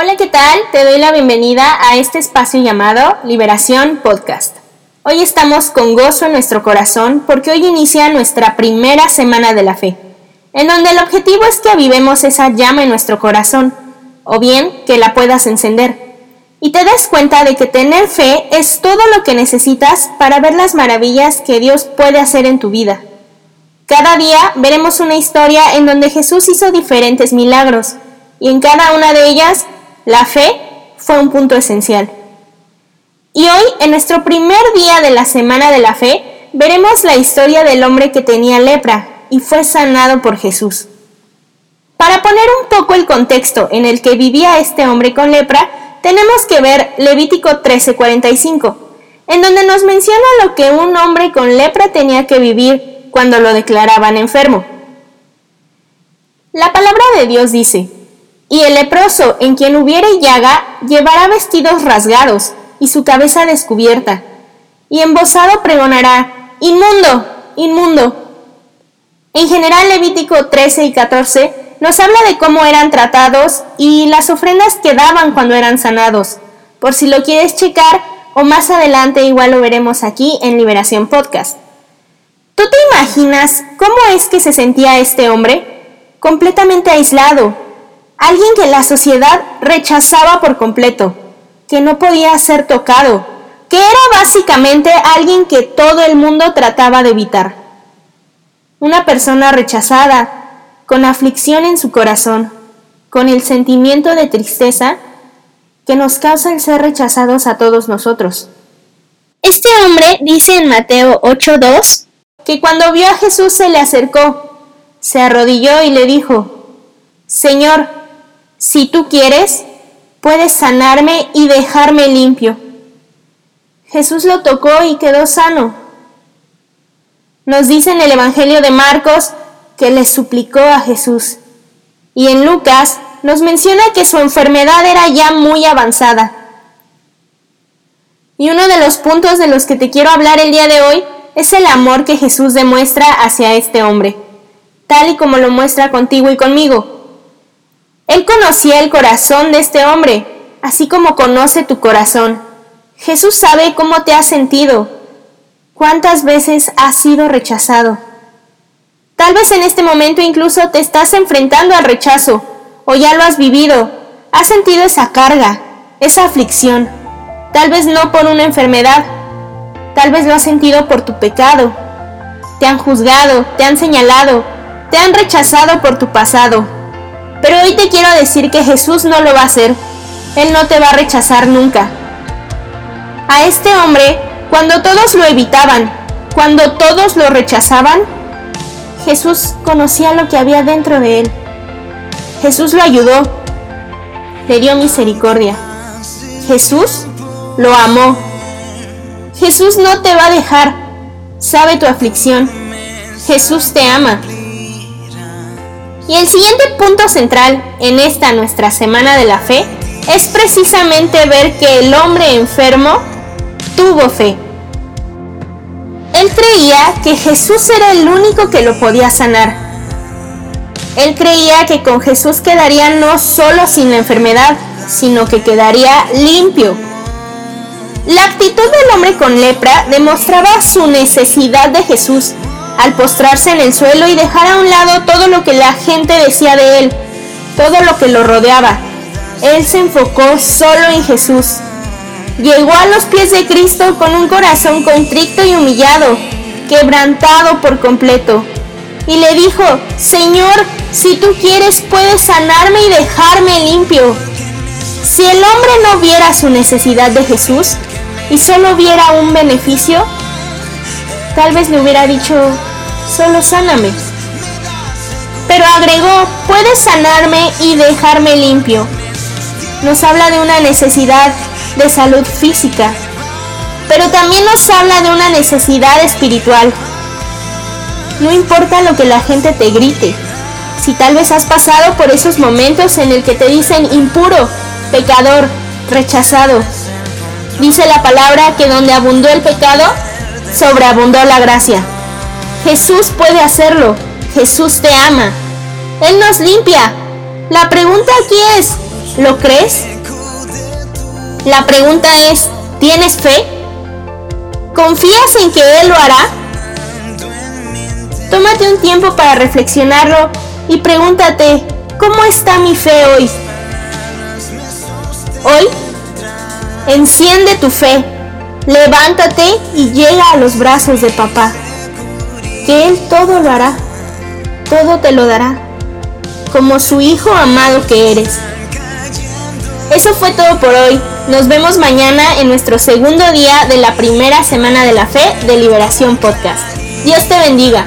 Hola, ¿qué tal? Te doy la bienvenida a este espacio llamado Liberación Podcast. Hoy estamos con gozo en nuestro corazón porque hoy inicia nuestra primera semana de la fe, en donde el objetivo es que avivemos esa llama en nuestro corazón, o bien que la puedas encender, y te des cuenta de que tener fe es todo lo que necesitas para ver las maravillas que Dios puede hacer en tu vida. Cada día veremos una historia en donde Jesús hizo diferentes milagros, y en cada una de ellas la fe fue un punto esencial. Y hoy, en nuestro primer día de la Semana de la Fe, veremos la historia del hombre que tenía lepra y fue sanado por Jesús. Para poner un poco el contexto en el que vivía este hombre con lepra, tenemos que ver Levítico 13:45, en donde nos menciona lo que un hombre con lepra tenía que vivir cuando lo declaraban enfermo. La palabra de Dios dice, y el leproso en quien hubiere llaga llevará vestidos rasgados y su cabeza descubierta, y embosado pregonará, Inmundo, inmundo. En general Levítico 13 y 14 nos habla de cómo eran tratados y las ofrendas que daban cuando eran sanados. Por si lo quieres checar, o más adelante igual lo veremos aquí en Liberación Podcast. ¿Tú te imaginas cómo es que se sentía este hombre? Completamente aislado, Alguien que la sociedad rechazaba por completo, que no podía ser tocado, que era básicamente alguien que todo el mundo trataba de evitar. Una persona rechazada, con aflicción en su corazón, con el sentimiento de tristeza que nos causa el ser rechazados a todos nosotros. Este hombre dice en Mateo 8:2 que cuando vio a Jesús se le acercó, se arrodilló y le dijo, Señor, si tú quieres, puedes sanarme y dejarme limpio. Jesús lo tocó y quedó sano. Nos dice en el Evangelio de Marcos que le suplicó a Jesús. Y en Lucas nos menciona que su enfermedad era ya muy avanzada. Y uno de los puntos de los que te quiero hablar el día de hoy es el amor que Jesús demuestra hacia este hombre, tal y como lo muestra contigo y conmigo. Él conocía el corazón de este hombre, así como conoce tu corazón. Jesús sabe cómo te has sentido, cuántas veces has sido rechazado. Tal vez en este momento incluso te estás enfrentando al rechazo, o ya lo has vivido, has sentido esa carga, esa aflicción. Tal vez no por una enfermedad, tal vez lo has sentido por tu pecado. Te han juzgado, te han señalado, te han rechazado por tu pasado. Pero hoy te quiero decir que Jesús no lo va a hacer. Él no te va a rechazar nunca. A este hombre, cuando todos lo evitaban, cuando todos lo rechazaban, Jesús conocía lo que había dentro de él. Jesús lo ayudó, le dio misericordia. Jesús lo amó. Jesús no te va a dejar, sabe tu aflicción. Jesús te ama. Y el siguiente punto central en esta nuestra Semana de la Fe es precisamente ver que el hombre enfermo tuvo fe. Él creía que Jesús era el único que lo podía sanar. Él creía que con Jesús quedaría no solo sin la enfermedad, sino que quedaría limpio. La actitud del hombre con lepra demostraba su necesidad de Jesús al postrarse en el suelo y dejar a un lado todo lo que la gente decía de él, todo lo que lo rodeaba. Él se enfocó solo en Jesús. Llegó a los pies de Cristo con un corazón contrito y humillado, quebrantado por completo. Y le dijo, Señor, si tú quieres puedes sanarme y dejarme limpio. Si el hombre no viera su necesidad de Jesús y solo viera un beneficio, tal vez le hubiera dicho, solo sáname. Pero agregó, puedes sanarme y dejarme limpio. Nos habla de una necesidad de salud física, pero también nos habla de una necesidad espiritual. No importa lo que la gente te grite, si tal vez has pasado por esos momentos en el que te dicen impuro, pecador, rechazado. Dice la palabra que donde abundó el pecado, sobreabundó la gracia. Jesús puede hacerlo. Jesús te ama. Él nos limpia. La pregunta aquí es, ¿Lo crees? La pregunta es, ¿tienes fe? ¿Confías en que Él lo hará? Tómate un tiempo para reflexionarlo y pregúntate, ¿cómo está mi fe hoy? Hoy, enciende tu fe, levántate y llega a los brazos de papá, que Él todo lo hará, todo te lo dará, como su Hijo amado que eres. Eso fue todo por hoy. Nos vemos mañana en nuestro segundo día de la primera semana de la fe de Liberación Podcast. Dios te bendiga.